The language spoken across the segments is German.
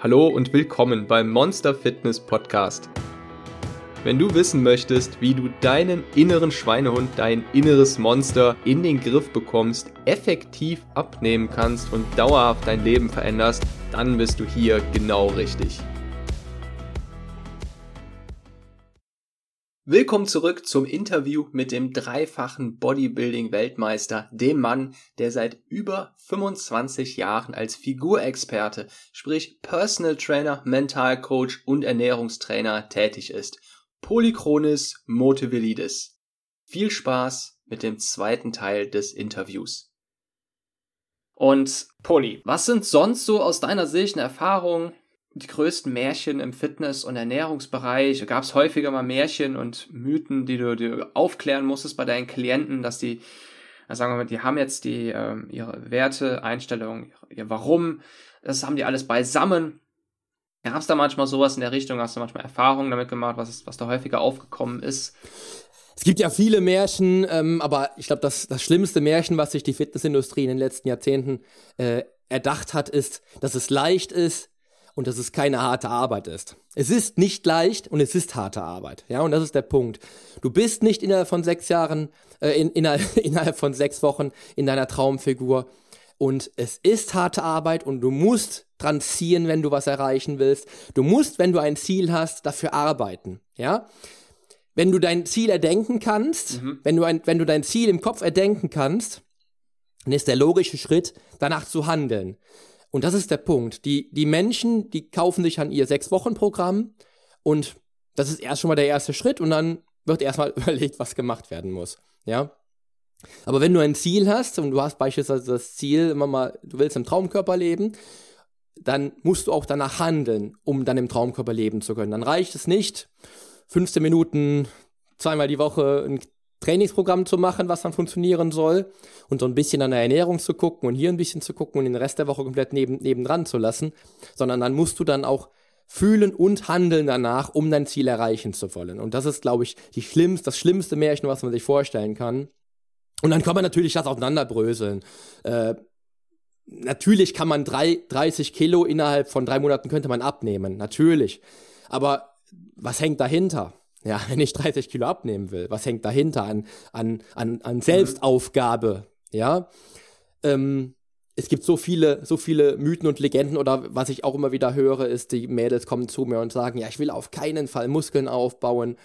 Hallo und willkommen beim Monster Fitness Podcast. Wenn du wissen möchtest, wie du deinen inneren Schweinehund, dein inneres Monster in den Griff bekommst, effektiv abnehmen kannst und dauerhaft dein Leben veränderst, dann bist du hier genau richtig. Willkommen zurück zum Interview mit dem dreifachen Bodybuilding-Weltmeister, dem Mann, der seit über 25 Jahren als Figurexperte, sprich Personal Trainer, Mental Coach und Ernährungstrainer tätig ist. Polychronis Motivilidis. Viel Spaß mit dem zweiten Teil des Interviews. Und Poli, was sind sonst so aus deiner Sicht eine Erfahrung die größten Märchen im Fitness- und Ernährungsbereich? Gab es häufiger mal Märchen und Mythen, die du dir aufklären musstest bei deinen Klienten, dass die, sagen wir mal, die haben jetzt die ähm, ihre Werte, Einstellungen, ihr Warum, das haben die alles beisammen. Gab es da manchmal sowas in der Richtung? Hast du manchmal Erfahrungen damit gemacht, was, ist, was da häufiger aufgekommen ist? Es gibt ja viele Märchen, ähm, aber ich glaube, das, das schlimmste Märchen, was sich die Fitnessindustrie in den letzten Jahrzehnten äh, erdacht hat, ist, dass es leicht ist, und dass es keine harte Arbeit ist. Es ist nicht leicht und es ist harte Arbeit. Ja, und das ist der Punkt. Du bist nicht innerhalb von sechs Jahren, äh, in, innerhalb, innerhalb von sechs Wochen in deiner Traumfigur. Und es ist harte Arbeit und du musst dran ziehen, wenn du was erreichen willst. Du musst, wenn du ein Ziel hast, dafür arbeiten. Ja, wenn du dein Ziel erdenken kannst, mhm. wenn du ein, wenn du dein Ziel im Kopf erdenken kannst, dann ist der logische Schritt, danach zu handeln. Und das ist der Punkt. Die, die Menschen, die kaufen sich an ihr Sechs-Wochen-Programm und das ist erst schon mal der erste Schritt und dann wird erstmal überlegt, was gemacht werden muss. Ja. Aber wenn du ein Ziel hast und du hast beispielsweise das Ziel, immer mal, du willst im Traumkörper leben, dann musst du auch danach handeln, um dann im Traumkörper leben zu können. Dann reicht es nicht, 15 Minuten zweimal die Woche ein Trainingsprogramm zu machen, was dann funktionieren soll und so ein bisschen an der Ernährung zu gucken und hier ein bisschen zu gucken und den Rest der Woche komplett neben, nebendran zu lassen, sondern dann musst du dann auch fühlen und handeln danach, um dein Ziel erreichen zu wollen. Und das ist, glaube ich, die schlimmste, das schlimmste Märchen, was man sich vorstellen kann. Und dann kann man natürlich das auseinanderbröseln. Äh, natürlich kann man drei, 30 Kilo innerhalb von drei Monaten könnte man abnehmen. Natürlich. Aber was hängt dahinter? Ja, wenn ich 30 Kilo abnehmen will, was hängt dahinter an, an, an, an Selbstaufgabe? Ja, ähm, es gibt so viele, so viele Mythen und Legenden oder was ich auch immer wieder höre, ist, die Mädels kommen zu mir und sagen, ja, ich will auf keinen Fall Muskeln aufbauen,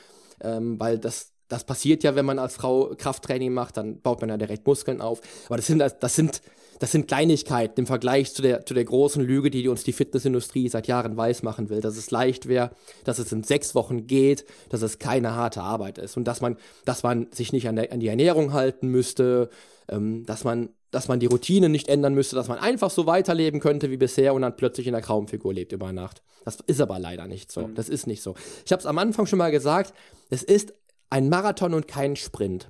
ähm, weil das, das passiert ja, wenn man als Frau Krafttraining macht, dann baut man ja direkt Muskeln auf. Aber das sind, das sind, das sind Kleinigkeiten im Vergleich zu der, zu der großen Lüge, die uns die Fitnessindustrie seit Jahren weismachen will, dass es leicht wäre, dass es in sechs Wochen geht, dass es keine harte Arbeit ist und dass man, dass man sich nicht an, der, an die Ernährung halten müsste, ähm, dass man dass man die Routine nicht ändern müsste, dass man einfach so weiterleben könnte wie bisher und dann plötzlich in der Traumfigur lebt über Nacht. Das ist aber leider nicht so. Mhm. Das ist nicht so. Ich habe es am Anfang schon mal gesagt, es ist ein Marathon und kein Sprint.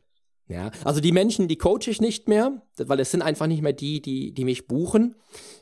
Ja, also die Menschen, die coache ich nicht mehr, weil es sind einfach nicht mehr die, die, die mich buchen,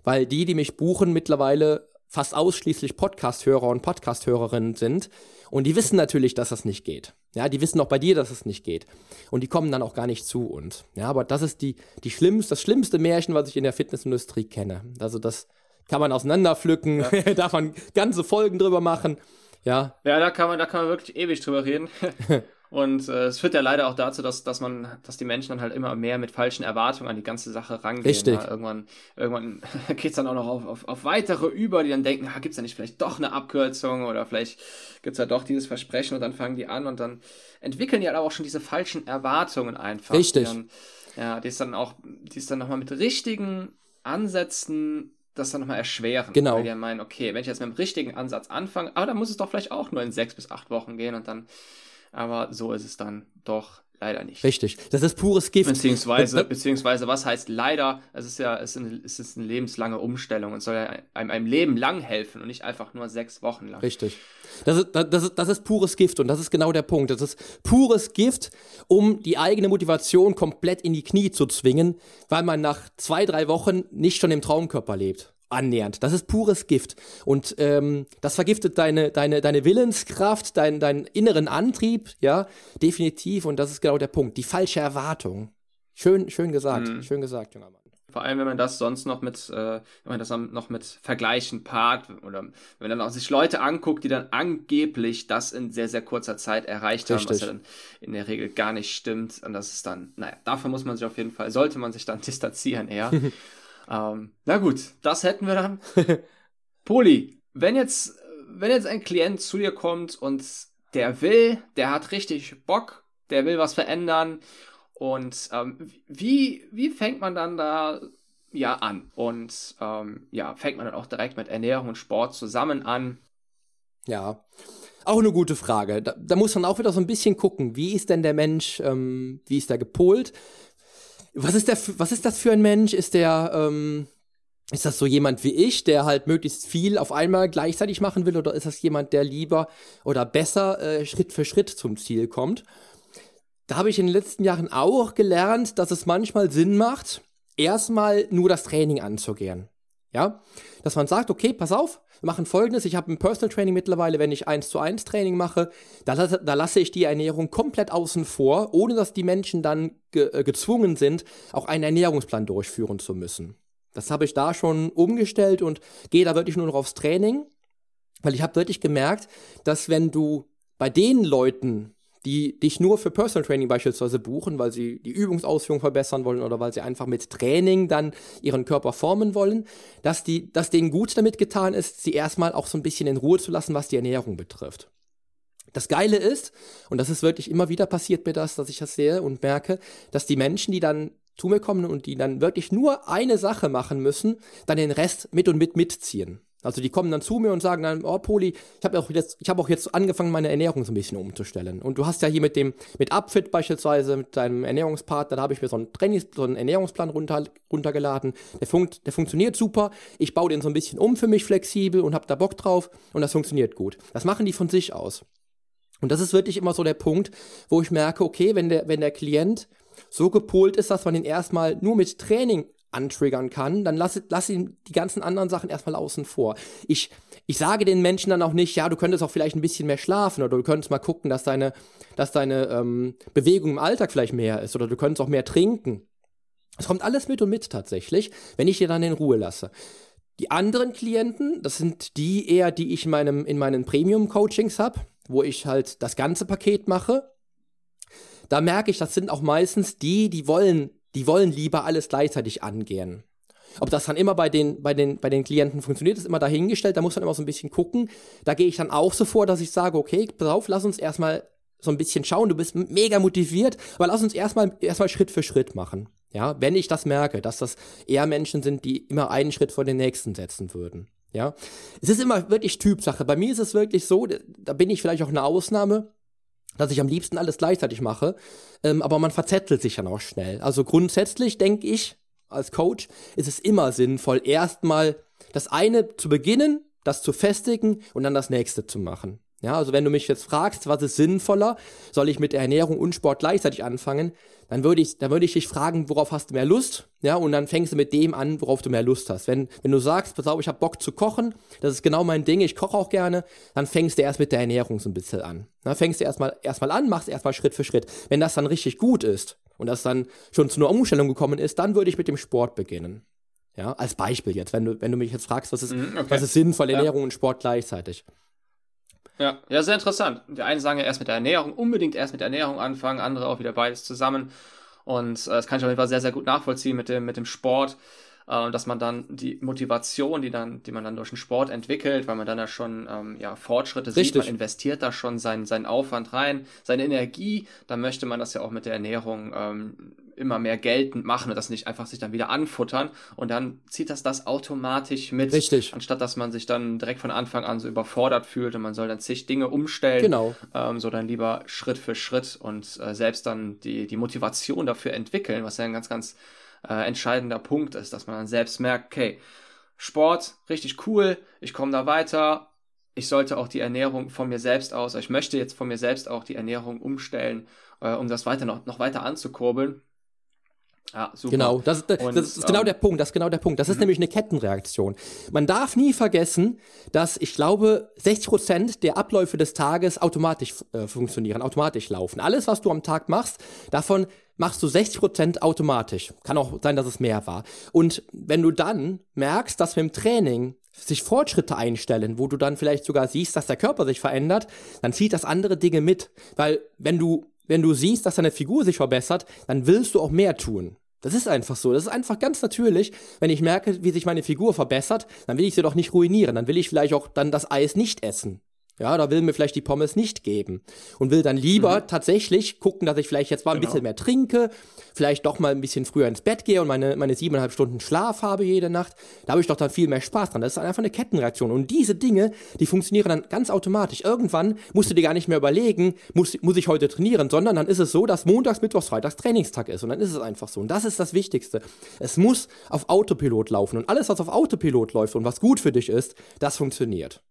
weil die, die mich buchen, mittlerweile fast ausschließlich Podcast-Hörer und Podcast-Hörerinnen sind. Und die wissen natürlich, dass das nicht geht. Ja, die wissen auch bei dir, dass es nicht geht. Und die kommen dann auch gar nicht zu uns. Ja, aber das ist die, die schlimmste, das schlimmste Märchen, was ich in der Fitnessindustrie kenne. Also das kann man auseinanderpflücken, ja. darf man ganze Folgen drüber machen. Ja. Ja, da kann man, da kann man wirklich ewig drüber reden. Und äh, es führt ja leider auch dazu, dass, dass man, dass die Menschen dann halt immer mehr mit falschen Erwartungen an die ganze Sache rangehen. Richtig. Ja, irgendwann, irgendwann geht's dann auch noch auf, auf, auf weitere über, die dann denken, ah, gibt's da nicht vielleicht doch eine Abkürzung oder vielleicht gibt's da doch dieses Versprechen und dann fangen die an und dann entwickeln die halt auch schon diese falschen Erwartungen einfach. Richtig. Die dann, ja, die ist dann auch, die ist dann nochmal mit richtigen Ansätzen das dann nochmal erschweren. Genau. Weil die meinen, okay, wenn ich jetzt mit dem richtigen Ansatz anfange, aber dann muss es doch vielleicht auch nur in sechs bis acht Wochen gehen und dann aber so ist es dann doch leider nicht. Richtig. Das ist pures Gift. Beziehungsweise, beziehungsweise was heißt leider? Es ist ja, es ist, eine, es ist eine lebenslange Umstellung und soll ja einem, einem Leben lang helfen und nicht einfach nur sechs Wochen lang. Richtig. Das ist, das, ist, das ist pures Gift und das ist genau der Punkt. Das ist pures Gift, um die eigene Motivation komplett in die Knie zu zwingen, weil man nach zwei, drei Wochen nicht schon im Traumkörper lebt annähernd. Das ist pures Gift. Und ähm, das vergiftet deine, deine, deine Willenskraft, dein, deinen inneren Antrieb, ja, definitiv. Und das ist genau der Punkt. Die falsche Erwartung. Schön, schön gesagt, mhm. schön gesagt, junger Mann. Vor allem, wenn man das sonst noch mit, äh, wenn man das noch mit Vergleichen paart oder wenn man dann auch sich Leute anguckt, die dann angeblich das in sehr, sehr kurzer Zeit erreicht Richtig. haben, was ja dann in der Regel gar nicht stimmt. Und das ist dann, naja, dafür muss man sich auf jeden Fall, sollte man sich dann distanzieren eher. ähm, na gut, das hätten wir dann. Poli, wenn jetzt, wenn jetzt ein Klient zu dir kommt und der will, der hat richtig Bock, der will was verändern und ähm, wie, wie fängt man dann da ja an? Und ähm, ja, fängt man dann auch direkt mit Ernährung und Sport zusammen an? Ja, auch eine gute Frage. Da, da muss man auch wieder so ein bisschen gucken, wie ist denn der Mensch, ähm, wie ist der gepolt? Was ist, der, was ist das für ein Mensch? Ist der, ähm, ist das so jemand wie ich, der halt möglichst viel auf einmal gleichzeitig machen will, oder ist das jemand, der lieber oder besser äh, Schritt für Schritt zum Ziel kommt? da habe ich in den letzten Jahren auch gelernt, dass es manchmal Sinn macht, erstmal nur das Training anzugehen. Ja, dass man sagt, okay, pass auf, wir machen folgendes. Ich habe ein Personal Training mittlerweile, wenn ich 1 zu 1 Training mache, da, da lasse ich die Ernährung komplett außen vor, ohne dass die Menschen dann ge äh, gezwungen sind, auch einen Ernährungsplan durchführen zu müssen. Das habe ich da schon umgestellt und gehe da wirklich nur noch aufs Training, weil ich habe wirklich gemerkt, dass wenn du bei den Leuten, die dich nur für Personal Training beispielsweise buchen, weil sie die Übungsausführung verbessern wollen oder weil sie einfach mit Training dann ihren Körper formen wollen, dass, die, dass denen gut damit getan ist, sie erstmal auch so ein bisschen in Ruhe zu lassen, was die Ernährung betrifft. Das Geile ist, und das ist wirklich immer wieder passiert mir das, dass ich das sehe und merke, dass die Menschen, die dann zu mir kommen und die dann wirklich nur eine Sache machen müssen, dann den Rest mit und mit mitziehen. Also die kommen dann zu mir und sagen dann, oh Poli, ich habe auch jetzt, auch jetzt angefangen, meine Ernährung so ein bisschen umzustellen. Und du hast ja hier mit dem, mit Upfit beispielsweise, mit deinem Ernährungspartner, da habe ich mir so einen Trainings, so einen Ernährungsplan runter, runtergeladen. Der, funkt, der funktioniert super. Ich baue den so ein bisschen um für mich flexibel und habe da Bock drauf und das funktioniert gut. Das machen die von sich aus. Und das ist wirklich immer so der Punkt, wo ich merke, okay, wenn der, wenn der Klient so gepolt ist, dass man ihn erstmal nur mit Training antriggern kann, dann lass, lass ihn die ganzen anderen Sachen erstmal außen vor. Ich, ich sage den Menschen dann auch nicht, ja, du könntest auch vielleicht ein bisschen mehr schlafen oder du könntest mal gucken, dass deine, dass deine ähm, Bewegung im Alltag vielleicht mehr ist oder du könntest auch mehr trinken. Es kommt alles mit und mit tatsächlich, wenn ich dir dann in Ruhe lasse. Die anderen Klienten, das sind die eher, die ich in, meinem, in meinen Premium-Coachings habe, wo ich halt das ganze Paket mache. Da merke ich, das sind auch meistens die, die wollen die wollen lieber alles gleichzeitig angehen. Ob das dann immer bei den, bei den, bei den Klienten funktioniert, ist immer dahingestellt. Da muss man immer so ein bisschen gucken. Da gehe ich dann auch so vor, dass ich sage, okay, pass auf, lass uns erstmal so ein bisschen schauen. Du bist mega motiviert, aber lass uns erstmal, erstmal Schritt für Schritt machen. Ja, wenn ich das merke, dass das eher Menschen sind, die immer einen Schritt vor den nächsten setzen würden. Ja, es ist immer wirklich Typsache. Bei mir ist es wirklich so, da bin ich vielleicht auch eine Ausnahme dass ich am liebsten alles gleichzeitig mache, ähm, aber man verzettelt sich dann auch schnell. Also grundsätzlich denke ich, als Coach ist es immer sinnvoll, erstmal das eine zu beginnen, das zu festigen und dann das nächste zu machen. Ja, also wenn du mich jetzt fragst, was ist sinnvoller, soll ich mit der Ernährung und Sport gleichzeitig anfangen, dann würde ich, dann würde ich dich fragen, worauf hast du mehr Lust? Ja, und dann fängst du mit dem an, worauf du mehr Lust hast. Wenn, wenn du sagst, pass auf, ich habe Bock zu kochen, das ist genau mein Ding, ich koche auch gerne, dann fängst du erst mit der Ernährung so ein bisschen an. Dann fängst du erstmal, erstmal an, machst erstmal Schritt für Schritt. Wenn das dann richtig gut ist und das dann schon zu einer Umstellung gekommen ist, dann würde ich mit dem Sport beginnen. Ja, als Beispiel jetzt, wenn du, wenn du mich jetzt fragst, was ist, mhm, okay. was ist sinnvoll, Ernährung ja. und Sport gleichzeitig. Ja, ja, sehr interessant. Die einen sagen ja erst mit der Ernährung, unbedingt erst mit der Ernährung anfangen, andere auch wieder beides zusammen. Und äh, das kann ich auf jeden Fall sehr, sehr gut nachvollziehen mit dem, mit dem Sport. Äh, dass man dann die Motivation, die dann, die man dann durch den Sport entwickelt, weil man dann ja schon ähm, ja, Fortschritte Richtig. sieht, man investiert da schon seinen, seinen Aufwand rein, seine Energie, dann möchte man das ja auch mit der Ernährung ähm, immer mehr geltend machen und das nicht einfach sich dann wieder anfuttern und dann zieht das das automatisch mit. Richtig. Anstatt dass man sich dann direkt von Anfang an so überfordert fühlt und man soll dann zig Dinge umstellen. Genau. Ähm, so dann lieber Schritt für Schritt und äh, selbst dann die, die Motivation dafür entwickeln, was ja ein ganz, ganz äh, entscheidender Punkt ist, dass man dann selbst merkt, okay, Sport, richtig cool, ich komme da weiter, ich sollte auch die Ernährung von mir selbst aus, ich möchte jetzt von mir selbst auch die Ernährung umstellen, äh, um das weiter noch, noch weiter anzukurbeln. Ja, super. Genau, das, das, und, das ist genau ähm, der Punkt, das ist genau der Punkt. Das ist mhm. nämlich eine Kettenreaktion. Man darf nie vergessen, dass ich glaube, 60 Prozent der Abläufe des Tages automatisch äh, funktionieren, automatisch laufen. Alles, was du am Tag machst, davon machst du 60% automatisch. Kann auch sein, dass es mehr war. Und wenn du dann merkst, dass mit dem Training sich Fortschritte einstellen, wo du dann vielleicht sogar siehst, dass der Körper sich verändert, dann zieht das andere Dinge mit. Weil wenn du, wenn du siehst, dass deine Figur sich verbessert, dann willst du auch mehr tun. Das ist einfach so. Das ist einfach ganz natürlich. Wenn ich merke, wie sich meine Figur verbessert, dann will ich sie doch nicht ruinieren. Dann will ich vielleicht auch dann das Eis nicht essen. Ja, da will mir vielleicht die Pommes nicht geben. Und will dann lieber mhm. tatsächlich gucken, dass ich vielleicht jetzt mal ein genau. bisschen mehr trinke, vielleicht doch mal ein bisschen früher ins Bett gehe und meine, meine siebeneinhalb Stunden Schlaf habe jede Nacht. Da habe ich doch dann viel mehr Spaß dran. Das ist einfach eine Kettenreaktion. Und diese Dinge, die funktionieren dann ganz automatisch. Irgendwann musst du dir gar nicht mehr überlegen, muss, muss ich heute trainieren, sondern dann ist es so, dass montags, mittwochs, freitags Trainingstag ist. Und dann ist es einfach so. Und das ist das Wichtigste. Es muss auf Autopilot laufen. Und alles, was auf Autopilot läuft und was gut für dich ist, das funktioniert.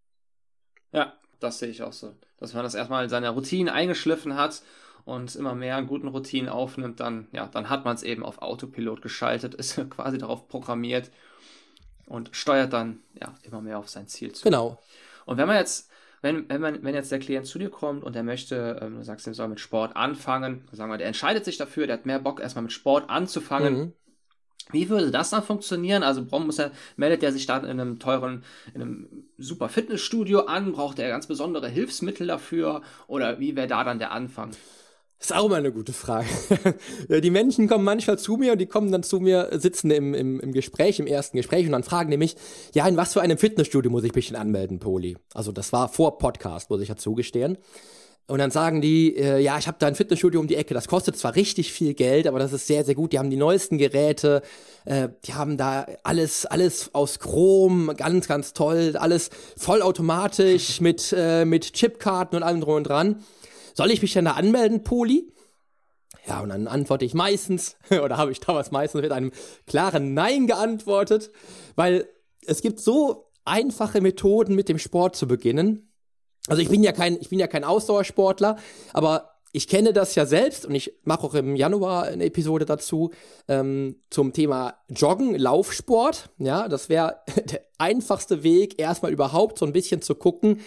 Ja, das sehe ich auch so. Dass man das erstmal in seiner Routine eingeschliffen hat und immer mehr an guten Routinen aufnimmt, dann, ja, dann hat man es eben auf Autopilot geschaltet, ist quasi darauf programmiert und steuert dann ja immer mehr auf sein Ziel zu. Genau. Und wenn man jetzt, wenn, wenn man, wenn jetzt der Klient zu dir kommt und er möchte, ähm, du sagst, er soll mit Sport anfangen, sagen wir, der entscheidet sich dafür, der hat mehr Bock, erstmal mit Sport anzufangen. Mhm. Wie würde das dann funktionieren? Also muss er, meldet er sich dann in einem teuren, in einem super Fitnessstudio an? Braucht er ganz besondere Hilfsmittel dafür? Oder wie wäre da dann der Anfang? Das ist auch mal eine gute Frage. die Menschen kommen manchmal zu mir und die kommen dann zu mir, sitzen im, im, im Gespräch, im ersten Gespräch und dann fragen nämlich, ja, in was für einem Fitnessstudio muss ich mich denn anmelden, Poli? Also das war vor Podcast, muss ich ja zugestehen. Und dann sagen die, äh, ja, ich habe da ein Fitnessstudio um die Ecke. Das kostet zwar richtig viel Geld, aber das ist sehr, sehr gut. Die haben die neuesten Geräte, äh, die haben da alles, alles aus Chrom, ganz, ganz toll, alles vollautomatisch mit, äh, mit Chipkarten und allem drum und dran. Soll ich mich denn da anmelden, Poli? Ja, und dann antworte ich meistens, oder habe ich damals meistens mit einem klaren Nein geantwortet, weil es gibt so einfache Methoden, mit dem Sport zu beginnen also ich bin ja kein, ich bin ja kein Ausdauersportler, aber ich kenne das ja selbst und ich mache auch im Januar eine Episode dazu ähm, zum Thema Joggen, Laufsport. Ja, das wäre der einfachste Weg, erstmal überhaupt so ein bisschen zu gucken,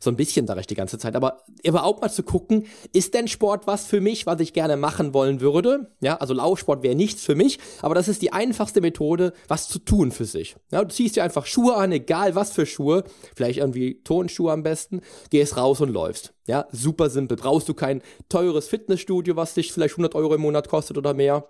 so ein bisschen sage ich die ganze Zeit, aber überhaupt mal zu gucken, ist denn Sport was für mich, was ich gerne machen wollen würde? Ja, also Laufsport wäre nichts für mich, aber das ist die einfachste Methode, was zu tun für sich. Ja, du ziehst dir einfach Schuhe an, egal was für Schuhe, vielleicht irgendwie Tonschuhe am besten, gehst raus und läufst. Ja, super simpel. Brauchst du kein teures Fitnessstudio, was dich vielleicht 100 Euro im Monat kostet oder mehr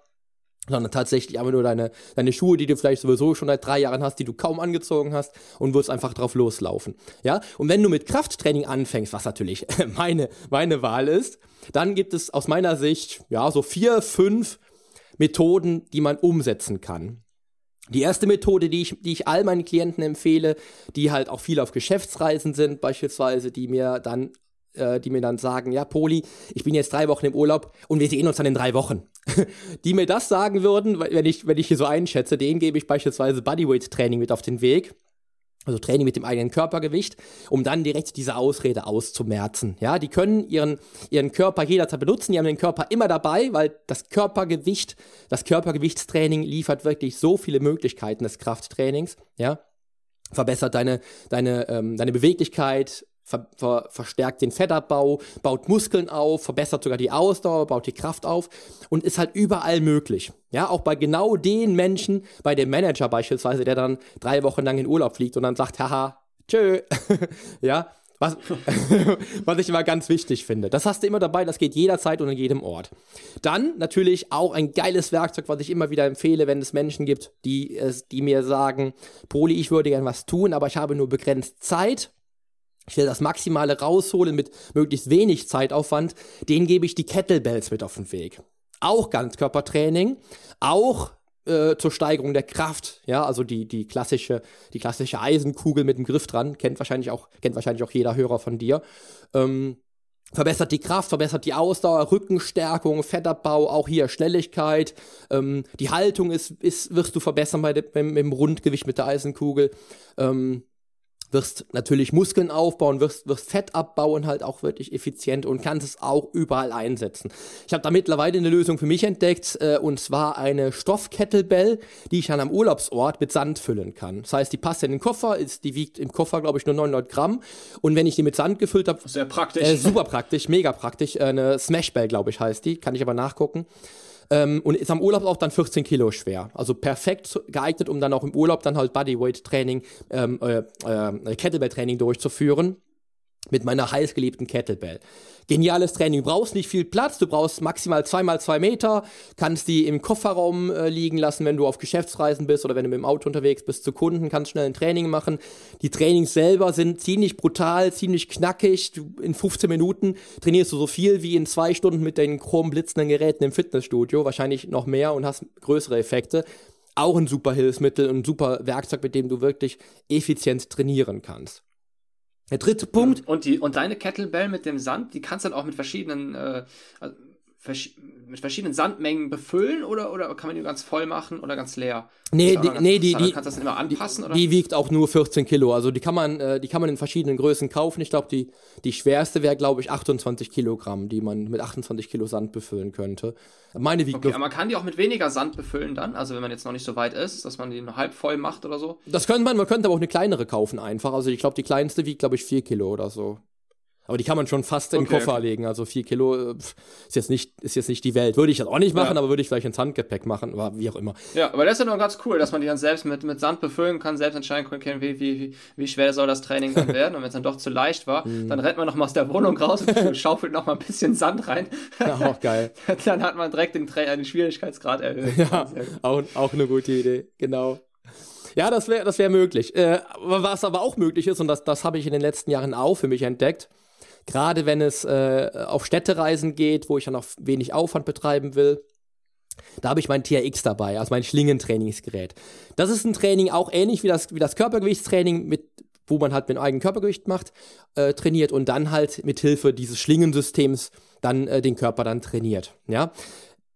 sondern tatsächlich einfach nur deine, deine Schuhe, die du vielleicht sowieso schon seit drei Jahren hast, die du kaum angezogen hast und wirst einfach drauf loslaufen. Ja, und wenn du mit Krafttraining anfängst, was natürlich meine, meine Wahl ist, dann gibt es aus meiner Sicht, ja, so vier, fünf Methoden, die man umsetzen kann. Die erste Methode, die ich, die ich all meinen Klienten empfehle, die halt auch viel auf Geschäftsreisen sind, beispielsweise, die mir dann äh, die mir dann sagen, ja, Poli, ich bin jetzt drei Wochen im Urlaub und wir sehen uns dann in drei Wochen. die mir das sagen würden, wenn ich, wenn ich hier so einschätze, denen gebe ich beispielsweise Bodyweight-Training mit auf den Weg. Also Training mit dem eigenen Körpergewicht, um dann direkt diese Ausrede auszumerzen. Ja, die können ihren, ihren Körper jederzeit benutzen, die haben den Körper immer dabei, weil das Körpergewicht, das Körpergewichtstraining liefert wirklich so viele Möglichkeiten des Krafttrainings. Ja, verbessert deine, deine, ähm, deine Beweglichkeit, ver ver verstärkt den Fettabbau, baut Muskeln auf, verbessert sogar die Ausdauer, baut die Kraft auf und ist halt überall möglich. Ja, auch bei genau den Menschen, bei dem Manager beispielsweise, der dann drei Wochen lang in Urlaub fliegt und dann sagt, haha, tschö, ja, was, was ich immer ganz wichtig finde. Das hast du immer dabei, das geht jederzeit und an jedem Ort. Dann natürlich auch ein geiles Werkzeug, was ich immer wieder empfehle, wenn es Menschen gibt, die, die mir sagen, Poli, ich würde gern was tun, aber ich habe nur begrenzt Zeit ich will das Maximale rausholen mit möglichst wenig Zeitaufwand, den gebe ich die Kettlebells mit auf den Weg. Auch Ganzkörpertraining, auch äh, zur Steigerung der Kraft, ja, also die, die klassische, die klassische Eisenkugel mit dem Griff dran, kennt wahrscheinlich auch, kennt wahrscheinlich auch jeder Hörer von dir. Ähm, verbessert die Kraft, verbessert die Ausdauer, Rückenstärkung, Fettabbau, auch hier Schnelligkeit. Ähm, die Haltung ist, ist, wirst du verbessern bei dem, beim, beim Rundgewicht mit der Eisenkugel. Ähm, wirst natürlich Muskeln aufbauen, wirst, wirst Fett abbauen, halt auch wirklich effizient und kannst es auch überall einsetzen. Ich habe da mittlerweile eine Lösung für mich entdeckt, äh, und zwar eine Stoffkettlebell, die ich dann am Urlaubsort mit Sand füllen kann. Das heißt, die passt in den Koffer, ist, die wiegt im Koffer, glaube ich, nur 900 Gramm. Und wenn ich die mit Sand gefüllt habe... Sehr praktisch. Äh, super praktisch, mega praktisch. Äh, eine Smashbell, glaube ich, heißt die. Kann ich aber nachgucken. Ähm, und ist am Urlaub auch dann 14 Kilo schwer. Also perfekt geeignet, um dann auch im Urlaub dann halt Bodyweight-Training, ähm, äh, äh, Kettlebell-Training durchzuführen mit meiner heißgeliebten Kettlebell. Geniales Training. Du brauchst nicht viel Platz, du brauchst maximal zweimal zwei Meter, kannst die im Kofferraum äh, liegen lassen, wenn du auf Geschäftsreisen bist oder wenn du mit dem Auto unterwegs bist zu Kunden, kannst schnell ein Training machen. Die Trainings selber sind ziemlich brutal, ziemlich knackig. Du, in 15 Minuten trainierst du so viel wie in zwei Stunden mit den chrom blitzenden Geräten im Fitnessstudio, wahrscheinlich noch mehr und hast größere Effekte. Auch ein super Hilfsmittel und ein super Werkzeug, mit dem du wirklich effizient trainieren kannst. Der dritte Punkt. Und, die, und deine Kettlebell mit dem Sand, die kannst du dann auch mit verschiedenen, äh, vers mit verschiedenen Sandmengen befüllen oder, oder kann man die ganz voll machen oder ganz leer? Nee, die, nee die, die, kannst das immer anpassen? Die, oder? die wiegt auch nur 14 Kilo. Also die kann man, äh, die kann man in verschiedenen Größen kaufen. Ich glaube, die, die schwerste wäre, glaube ich, 28 Kilogramm, die man mit 28 Kilo Sand befüllen könnte. Meine wiegt okay, aber man kann die auch mit weniger Sand befüllen dann? Also wenn man jetzt noch nicht so weit ist, dass man die nur halb voll macht oder so? Das könnte man, man könnte aber auch eine kleinere kaufen einfach. Also ich glaube, die kleinste wiegt, glaube ich, 4 Kilo oder so. Aber die kann man schon fast in den Koffer okay. legen. Also vier Kilo äh, ist jetzt nicht, ist jetzt nicht die Welt. Würde ich jetzt auch nicht machen, ja. aber würde ich vielleicht ins Handgepäck machen, oder wie auch immer. Ja, aber das ist ja noch ganz cool, dass man die dann selbst mit, mit Sand befüllen kann, selbst entscheiden kann, wie, wie, wie schwer soll das Training dann werden. Und wenn es dann doch zu leicht war, mhm. dann rennt man noch mal aus der Wohnung raus und schaufelt noch mal ein bisschen Sand rein. Ja, auch geil. dann hat man direkt den, den Schwierigkeitsgrad erhöht. Ja, auch, auch eine gute Idee, genau. Ja, das wäre das wär möglich. Äh, was aber auch möglich ist, und das, das habe ich in den letzten Jahren auch für mich entdeckt, Gerade wenn es äh, auf Städtereisen geht, wo ich ja noch wenig Aufwand betreiben will. Da habe ich mein TRX dabei, also mein Schlingentrainingsgerät. Das ist ein Training auch ähnlich wie das, wie das Körpergewichtstraining, mit, wo man halt mit dem eigenen Körpergewicht macht, äh, trainiert und dann halt mit Hilfe dieses Schlingensystems dann äh, den Körper dann trainiert. Ja.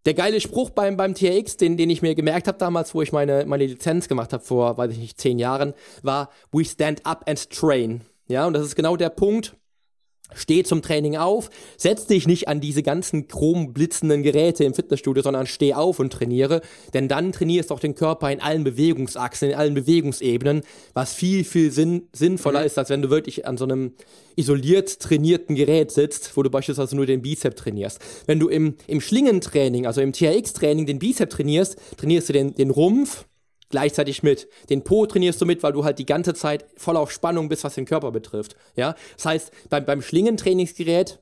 Der geile Spruch beim, beim TRX, den, den ich mir gemerkt habe damals, wo ich meine, meine Lizenz gemacht habe vor, weiß ich nicht, zehn Jahren, war We stand up and train. Ja, und das ist genau der Punkt, Steh zum Training auf, setz dich nicht an diese ganzen chromblitzenden Geräte im Fitnessstudio, sondern steh auf und trainiere, denn dann trainierst du auch den Körper in allen Bewegungsachsen, in allen Bewegungsebenen, was viel, viel sinn sinnvoller mhm. ist, als wenn du wirklich an so einem isoliert trainierten Gerät sitzt, wo du beispielsweise nur den Bizep trainierst. Wenn du im, im Schlingentraining, also im TRX-Training den Bizep trainierst, trainierst du den, den Rumpf, gleichzeitig mit. Den Po trainierst du mit, weil du halt die ganze Zeit voll auf Spannung bist, was den Körper betrifft. Ja, das heißt, beim, beim Schlingentrainingsgerät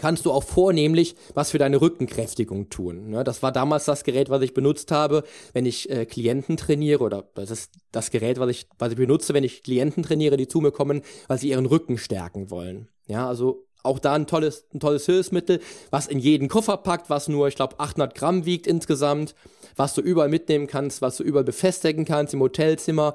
kannst du auch vornehmlich was für deine Rückenkräftigung tun. Ne? Das war damals das Gerät, was ich benutzt habe, wenn ich äh, Klienten trainiere oder das ist das Gerät, was ich, was ich benutze, wenn ich Klienten trainiere, die zu mir kommen, weil sie ihren Rücken stärken wollen. Ja, also auch da ein tolles, ein tolles Hilfsmittel, was in jeden Koffer packt, was nur, ich glaube, 800 Gramm wiegt insgesamt, was du überall mitnehmen kannst, was du überall befestigen kannst, im Hotelzimmer.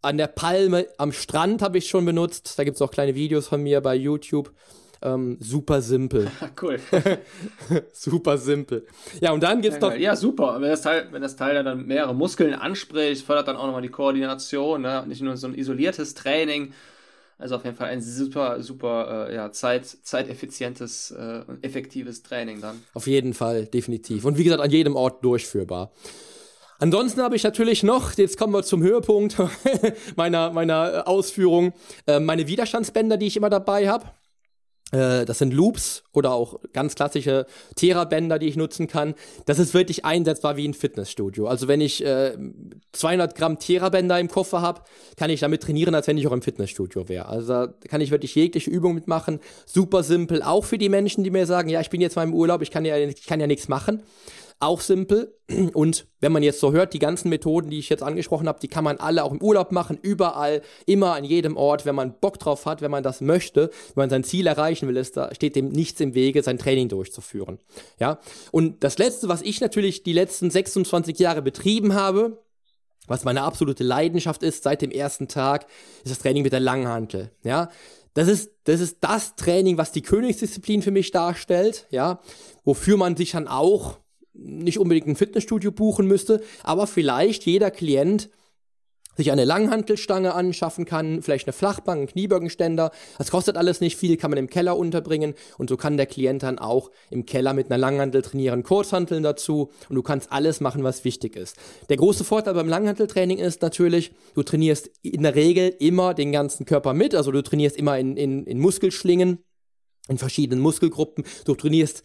An der Palme am Strand habe ich schon benutzt. Da gibt es auch kleine Videos von mir bei YouTube. Ähm, super simpel. cool. super simpel. Ja, und dann gibt's ja, noch. Ja, super. Wenn das Teil, wenn das Teil dann mehrere Muskeln anspricht, fördert dann auch nochmal die Koordination, ne? Nicht nur so ein isoliertes Training, also auf jeden Fall ein super, super äh, ja, zeit, zeiteffizientes äh, und effektives Training dann. Auf jeden Fall, definitiv. Und wie gesagt, an jedem Ort durchführbar. Ansonsten habe ich natürlich noch, jetzt kommen wir zum Höhepunkt meiner, meiner äh, Ausführung, äh, meine Widerstandsbänder, die ich immer dabei habe. Äh, das sind Loops oder auch ganz klassische Therabänder, die ich nutzen kann. Das ist wirklich einsetzbar wie ein Fitnessstudio. Also wenn ich äh, 200 Gramm Therabänder im Koffer habe, kann ich damit trainieren, als wenn ich auch im Fitnessstudio wäre. Also da kann ich wirklich jegliche Übung mitmachen. Super simpel, auch für die Menschen, die mir sagen, ja, ich bin jetzt mal im Urlaub, ich kann ja, ich kann ja nichts machen. Auch simpel. Und wenn man jetzt so hört, die ganzen Methoden, die ich jetzt angesprochen habe, die kann man alle auch im Urlaub machen, überall, immer an jedem Ort, wenn man Bock drauf hat, wenn man das möchte, wenn man sein Ziel erreichen will, ist, da steht dem nichts im Wege, sein Training durchzuführen. Ja. Und das letzte, was ich natürlich die letzten 26 Jahre betrieben habe, was meine absolute Leidenschaft ist seit dem ersten Tag, ist das Training mit der Langhantel. Ja, das ist, das ist das Training, was die Königsdisziplin für mich darstellt, ja, wofür man sich dann auch nicht unbedingt ein Fitnessstudio buchen müsste, aber vielleicht jeder Klient sich eine Langhantelstange anschaffen kann, vielleicht eine Flachbank, einen Kniebeugenständer. Das kostet alles nicht viel, kann man im Keller unterbringen und so kann der Klient dann auch im Keller mit einer Langhantel trainieren, Kurzhanteln dazu und du kannst alles machen, was wichtig ist. Der große Vorteil beim Langhanteltraining ist natürlich, du trainierst in der Regel immer den ganzen Körper mit, also du trainierst immer in, in, in Muskelschlingen, in verschiedenen Muskelgruppen, du trainierst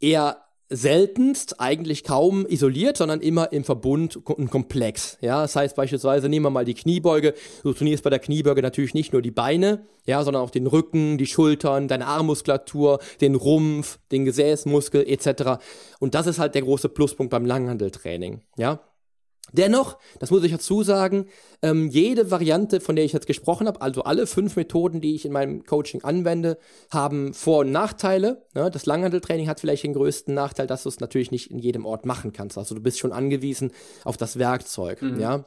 eher seltenst, eigentlich kaum isoliert, sondern immer im Verbund und komplex. Ja, das heißt beispielsweise, nehmen wir mal die Kniebeuge. Du trainierst bei der Kniebeuge natürlich nicht nur die Beine, ja, sondern auch den Rücken, die Schultern, deine Armmuskulatur, den Rumpf, den Gesäßmuskel etc. Und das ist halt der große Pluspunkt beim Langhandeltraining. Ja, Dennoch, das muss ich dazu sagen, ähm, jede Variante, von der ich jetzt gesprochen habe, also alle fünf Methoden, die ich in meinem Coaching anwende, haben Vor- und Nachteile. Ja, das Langhandeltraining hat vielleicht den größten Nachteil, dass du es natürlich nicht in jedem Ort machen kannst. Also du bist schon angewiesen auf das Werkzeug. Mhm. Ja,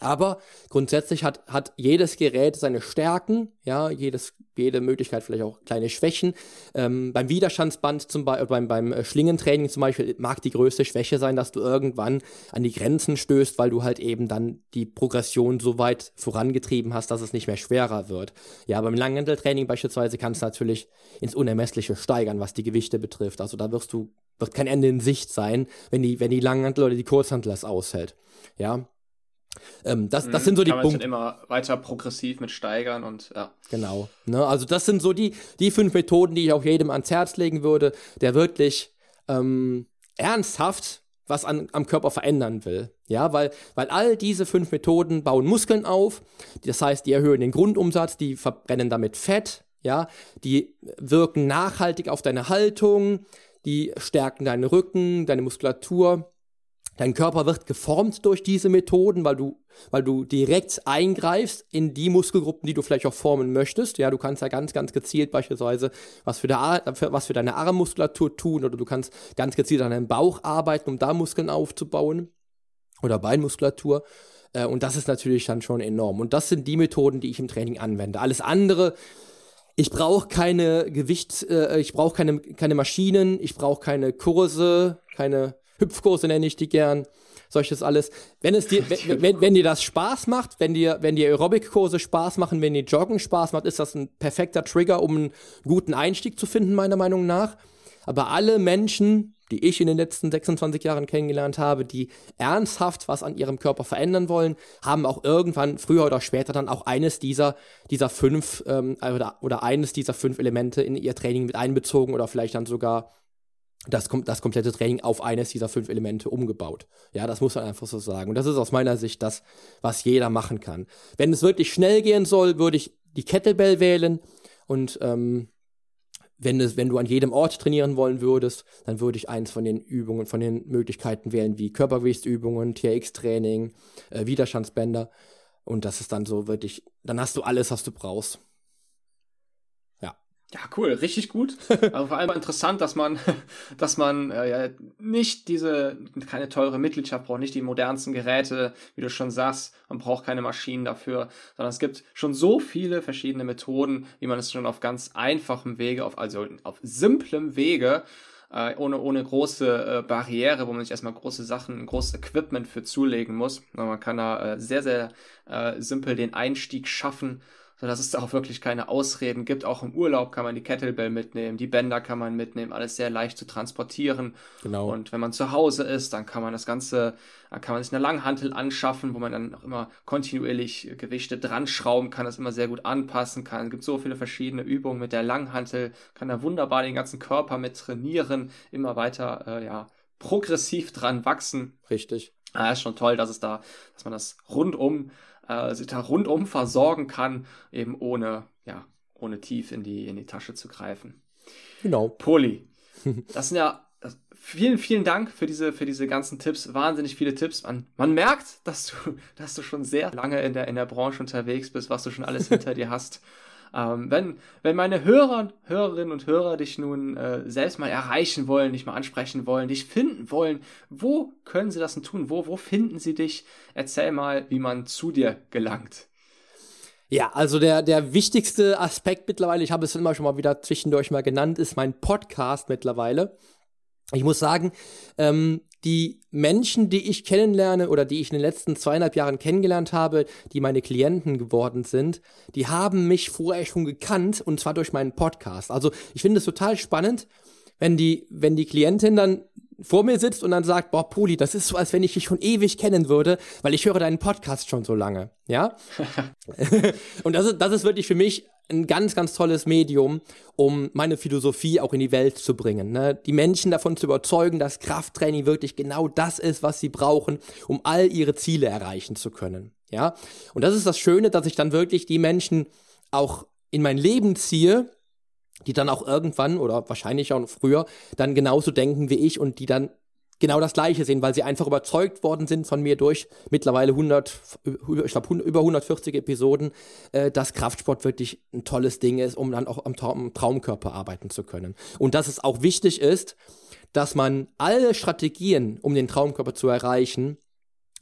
aber grundsätzlich hat, hat jedes Gerät seine Stärken, ja, jedes, jede Möglichkeit vielleicht auch kleine Schwächen. Ähm, beim Widerstandsband zum Beispiel, beim, beim äh, Schlingentraining zum Beispiel mag die größte Schwäche sein, dass du irgendwann an die Grenzen stößt, weil du halt eben dann die Progression so weit vorangetrieben hast, dass es nicht mehr schwerer wird. Ja, beim Langhanteltraining beispielsweise kannst du natürlich ins Unermessliche steigern, was die Gewichte betrifft. Also da wirst du, wird kein Ende in Sicht sein, wenn die, wenn die Langhantel oder die Kurzhantel das aushält. Ja, ähm, das, das mhm. sind so die Kann Punkte. immer weiter progressiv mit steigern und ja. Genau. Ne? Also das sind so die, die fünf Methoden, die ich auch jedem ans Herz legen würde, der wirklich ähm, ernsthaft was an, am Körper verändern will. Ja, weil, weil all diese fünf Methoden bauen Muskeln auf. Das heißt, die erhöhen den Grundumsatz, die verbrennen damit Fett. Ja, die wirken nachhaltig auf deine Haltung, die stärken deinen Rücken, deine Muskulatur Dein Körper wird geformt durch diese Methoden, weil du, weil du direkt eingreifst in die Muskelgruppen, die du vielleicht auch formen möchtest. Ja, du kannst ja ganz, ganz gezielt beispielsweise was für, der, was für deine Armmuskulatur tun oder du kannst ganz gezielt an deinem Bauch arbeiten, um da Muskeln aufzubauen oder Beinmuskulatur. Äh, und das ist natürlich dann schon enorm. Und das sind die Methoden, die ich im Training anwende. Alles andere, ich brauche keine Gewicht, äh, ich brauche keine, keine Maschinen, ich brauche keine Kurse, keine Hüpfkurse nenne ich die gern, solches alles. Wenn es dir, wenn, wenn, wenn dir das Spaß macht, wenn dir, wenn dir Aerobic-Kurse Spaß machen, wenn dir Joggen Spaß macht, ist das ein perfekter Trigger, um einen guten Einstieg zu finden, meiner Meinung nach. Aber alle Menschen, die ich in den letzten 26 Jahren kennengelernt habe, die ernsthaft was an ihrem Körper verändern wollen, haben auch irgendwann, früher oder später, dann auch eines dieser, dieser fünf ähm, oder, oder eines dieser fünf Elemente in ihr Training mit einbezogen oder vielleicht dann sogar das, das komplette Training auf eines dieser fünf Elemente umgebaut. Ja, das muss man einfach so sagen. Und das ist aus meiner Sicht das, was jeder machen kann. Wenn es wirklich schnell gehen soll, würde ich die Kettlebell wählen und ähm, wenn, es, wenn du an jedem Ort trainieren wollen würdest, dann würde ich eins von den Übungen, von den Möglichkeiten wählen, wie Körpergewichtsübungen, TRX-Training, äh, Widerstandsbänder. Und das ist dann so wirklich, dann hast du alles, was du brauchst. Ja, cool, richtig gut. Aber vor allem interessant, dass man, dass man äh, nicht diese, keine teure Mitgliedschaft braucht, nicht die modernsten Geräte, wie du schon sagst, man braucht keine Maschinen dafür, sondern es gibt schon so viele verschiedene Methoden, wie man es schon auf ganz einfachem Wege, auf, also auf simplem Wege, äh, ohne, ohne große äh, Barriere, wo man sich erstmal große Sachen, großes Equipment für zulegen muss. Man kann da äh, sehr, sehr äh, simpel den Einstieg schaffen sodass es da auch wirklich keine Ausreden gibt. Auch im Urlaub kann man die Kettlebell mitnehmen, die Bänder kann man mitnehmen, alles sehr leicht zu transportieren. Genau. Und wenn man zu Hause ist, dann kann man das Ganze, dann kann man sich eine Langhantel anschaffen, wo man dann auch immer kontinuierlich Gewichte dran schrauben kann, das immer sehr gut anpassen kann. Es gibt so viele verschiedene Übungen mit der Langhantel, kann da wunderbar den ganzen Körper mit trainieren, immer weiter, äh, ja, progressiv dran wachsen. Richtig. Ja, ist schon toll, dass es da, dass man das rundum äh, sich da rundum versorgen kann, eben ohne, ja, ohne tief in die, in die Tasche zu greifen. Genau. Poli. Das sind ja vielen, vielen Dank für diese, für diese ganzen Tipps. Wahnsinnig viele Tipps. Man, man merkt, dass du, dass du schon sehr lange in der, in der Branche unterwegs bist, was du schon alles hinter dir hast. Ähm, wenn, wenn meine Hörer, Hörerinnen und Hörer dich nun äh, selbst mal erreichen wollen, dich mal ansprechen wollen, dich finden wollen, wo können sie das denn tun? Wo, wo finden sie dich? Erzähl mal, wie man zu dir gelangt. Ja, also der, der wichtigste Aspekt mittlerweile, ich habe es immer schon mal wieder zwischendurch mal genannt, ist mein Podcast mittlerweile. Ich muss sagen, ähm, die Menschen, die ich kennenlerne oder die ich in den letzten zweieinhalb Jahren kennengelernt habe, die meine Klienten geworden sind, die haben mich vorher schon gekannt und zwar durch meinen Podcast. Also ich finde es total spannend, wenn die, wenn die Klientin dann vor mir sitzt und dann sagt, boah, Poli, das ist so, als wenn ich dich schon ewig kennen würde, weil ich höre deinen Podcast schon so lange, ja? und das ist, das ist wirklich für mich ein ganz, ganz tolles Medium, um meine Philosophie auch in die Welt zu bringen. Ne? Die Menschen davon zu überzeugen, dass Krafttraining wirklich genau das ist, was sie brauchen, um all ihre Ziele erreichen zu können. Ja, und das ist das Schöne, dass ich dann wirklich die Menschen auch in mein Leben ziehe, die dann auch irgendwann oder wahrscheinlich auch früher dann genauso denken wie ich und die dann genau das Gleiche sehen, weil sie einfach überzeugt worden sind von mir durch mittlerweile 100, ich glaube über 140 Episoden, äh, dass Kraftsport wirklich ein tolles Ding ist, um dann auch am, Tra am Traumkörper arbeiten zu können. Und dass es auch wichtig ist, dass man alle Strategien, um den Traumkörper zu erreichen,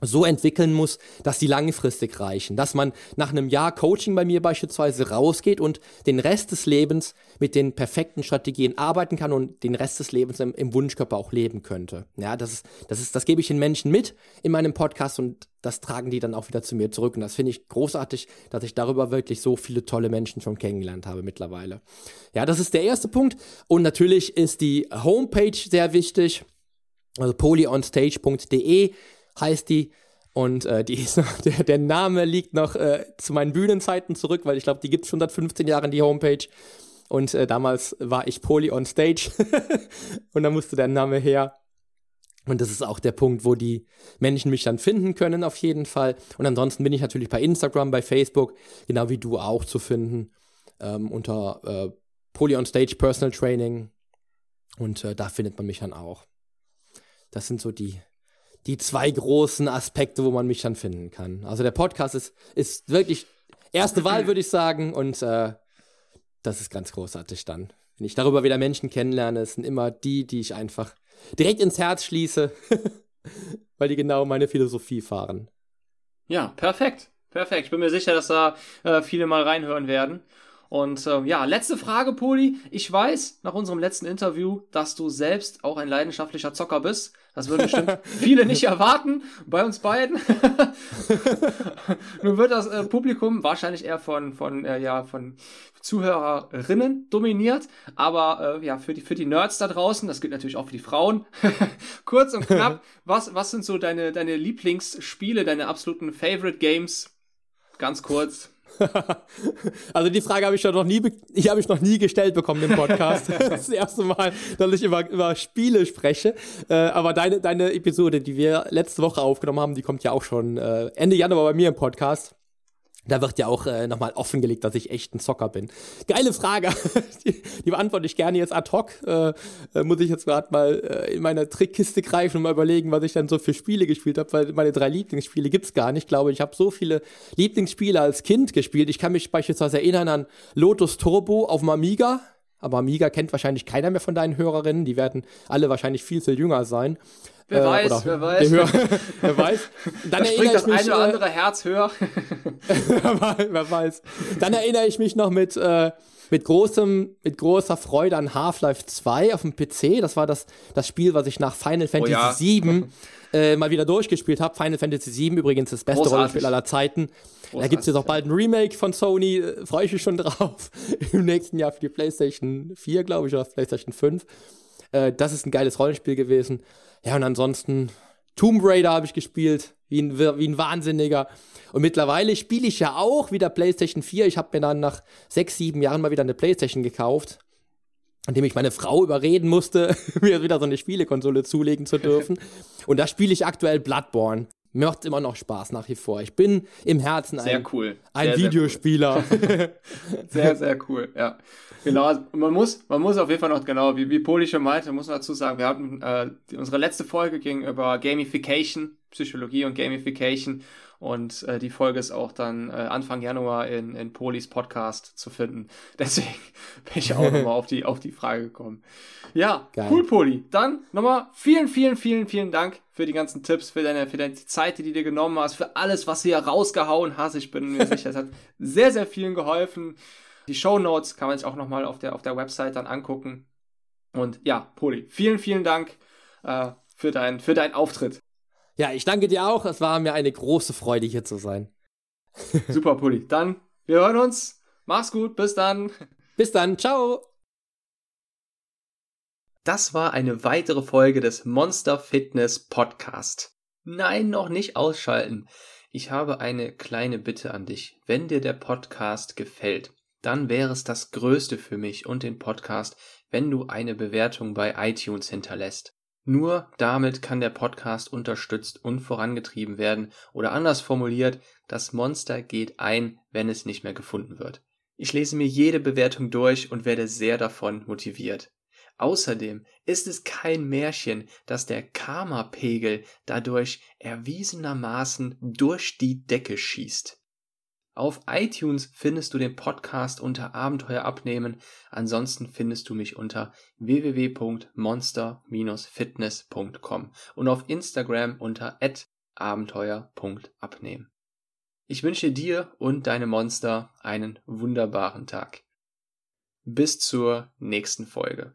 so entwickeln muss, dass die langfristig reichen. Dass man nach einem Jahr Coaching bei mir beispielsweise rausgeht und den Rest des Lebens mit den perfekten Strategien arbeiten kann und den Rest des Lebens im, im Wunschkörper auch leben könnte. Ja, das ist, das ist, das gebe ich den Menschen mit in meinem Podcast und das tragen die dann auch wieder zu mir zurück. Und das finde ich großartig, dass ich darüber wirklich so viele tolle Menschen schon kennengelernt habe mittlerweile. Ja, das ist der erste Punkt. Und natürlich ist die Homepage sehr wichtig. Also polyonstage.de heißt die. Und äh, die ist noch, der, der Name liegt noch äh, zu meinen Bühnenzeiten zurück, weil ich glaube, die gibt es schon seit 15 Jahren, die Homepage. Und äh, damals war ich Poly on Stage. und da musste der Name her. Und das ist auch der Punkt, wo die Menschen mich dann finden können, auf jeden Fall. Und ansonsten bin ich natürlich bei Instagram, bei Facebook, genau wie du auch zu finden, ähm, unter äh, Poly on Stage Personal Training. Und äh, da findet man mich dann auch. Das sind so die die zwei großen Aspekte, wo man mich dann finden kann. Also der Podcast ist, ist wirklich erste Wahl, würde ich sagen. Und äh, das ist ganz großartig dann. Wenn ich darüber wieder Menschen kennenlerne, es sind immer die, die ich einfach direkt ins Herz schließe, weil die genau meine Philosophie fahren. Ja, perfekt. Perfekt. Ich bin mir sicher, dass da äh, viele mal reinhören werden. Und äh, ja, letzte Frage, Poli. Ich weiß nach unserem letzten Interview, dass du selbst auch ein leidenschaftlicher Zocker bist. Das würden bestimmt viele nicht erwarten bei uns beiden. Nun wird das äh, Publikum wahrscheinlich eher von, von, äh, ja, von Zuhörerinnen dominiert. Aber äh, ja, für die, für die Nerds da draußen, das gilt natürlich auch für die Frauen. Kurz und knapp, was, was sind so deine, deine Lieblingsspiele, deine absoluten Favorite Games? Ganz kurz. also die Frage habe ich schon noch nie, ich habe ich noch nie gestellt bekommen im Podcast. das ist das erste Mal, dass ich über, über Spiele spreche. Äh, aber deine, deine Episode, die wir letzte Woche aufgenommen haben, die kommt ja auch schon äh, Ende Januar bei mir im Podcast. Da wird ja auch äh, nochmal offengelegt, dass ich echt ein Zocker bin. Geile Frage. die, die beantworte ich gerne jetzt ad hoc. Äh, äh, muss ich jetzt gerade mal äh, in meine Trickkiste greifen und mal überlegen, was ich dann so für Spiele gespielt habe, weil meine drei Lieblingsspiele gibt's gar nicht. Ich glaube, ich habe so viele Lieblingsspiele als Kind gespielt. Ich kann mich beispielsweise erinnern an Lotus Turbo auf dem Amiga. Aber Amiga kennt wahrscheinlich keiner mehr von deinen Hörerinnen. Die werden alle wahrscheinlich viel, viel jünger sein. Wer äh, weiß, wer weiß. Hör, wer weiß. Dann da erinnere ich mich, ein oder äh, andere Herz höher. wer weiß. Dann erinnere ich mich noch mit, äh, mit, großem, mit großer Freude an Half-Life 2 auf dem PC. Das war das, das Spiel, was ich nach Final Fantasy oh ja. 7 äh, mal wieder durchgespielt habe. Final Fantasy 7 übrigens das beste Großartig. Rollenspiel aller Zeiten. Großartig, da gibt es jetzt auch bald ein Remake von Sony. Äh, Freue ich mich schon drauf. Im nächsten Jahr für die PlayStation 4, glaube ich, oder PlayStation 5. Äh, das ist ein geiles Rollenspiel gewesen. Ja, und ansonsten Tomb Raider habe ich gespielt, wie ein, wie ein Wahnsinniger. Und mittlerweile spiele ich ja auch wieder PlayStation 4. Ich habe mir dann nach sechs, sieben Jahren mal wieder eine PlayStation gekauft, indem ich meine Frau überreden musste, mir wieder so eine Spielekonsole zulegen zu dürfen. Und da spiele ich aktuell Bloodborne. Mir macht es immer noch Spaß nach wie vor. Ich bin im Herzen ein, cool. ein sehr, Videospieler. Sehr, cool. sehr, sehr cool, ja. Genau, also man muss, man muss auf jeden Fall noch, genau, wie, wie Poli schon meinte, muss man dazu sagen, wir hatten, äh, unsere letzte Folge ging über Gamification, Psychologie und Gamification und äh, die Folge ist auch dann äh, Anfang Januar in, in Polis Podcast zu finden. Deswegen bin ich auch nochmal auf die, auf die Frage gekommen. Ja, Geil. cool, Poli. Dann nochmal vielen, vielen, vielen, vielen Dank für die ganzen Tipps, für deine, für deine Zeit, die du dir genommen hast, für alles, was du hier rausgehauen hast. Ich bin mir sicher, es hat sehr, sehr vielen geholfen. Die Show Notes kann man sich auch nochmal auf der, auf der Website dann angucken. Und ja, Poli, vielen, vielen Dank äh, für, dein, für deinen Auftritt. Ja, ich danke dir auch. Es war mir eine große Freude, hier zu sein. Super, Pulli. Dann, wir hören uns. Mach's gut. Bis dann. Bis dann. Ciao. Das war eine weitere Folge des Monster Fitness Podcast. Nein, noch nicht ausschalten. Ich habe eine kleine Bitte an dich. Wenn dir der Podcast gefällt, dann wäre es das Größte für mich und den Podcast, wenn du eine Bewertung bei iTunes hinterlässt. Nur damit kann der Podcast unterstützt und vorangetrieben werden oder anders formuliert, das Monster geht ein, wenn es nicht mehr gefunden wird. Ich lese mir jede Bewertung durch und werde sehr davon motiviert. Außerdem ist es kein Märchen, dass der Karma-Pegel dadurch erwiesenermaßen durch die Decke schießt. Auf iTunes findest du den Podcast unter Abenteuer abnehmen. Ansonsten findest du mich unter www.monster-fitness.com und auf Instagram unter abenteuer.abnehmen. Ich wünsche dir und deinem Monster einen wunderbaren Tag. Bis zur nächsten Folge.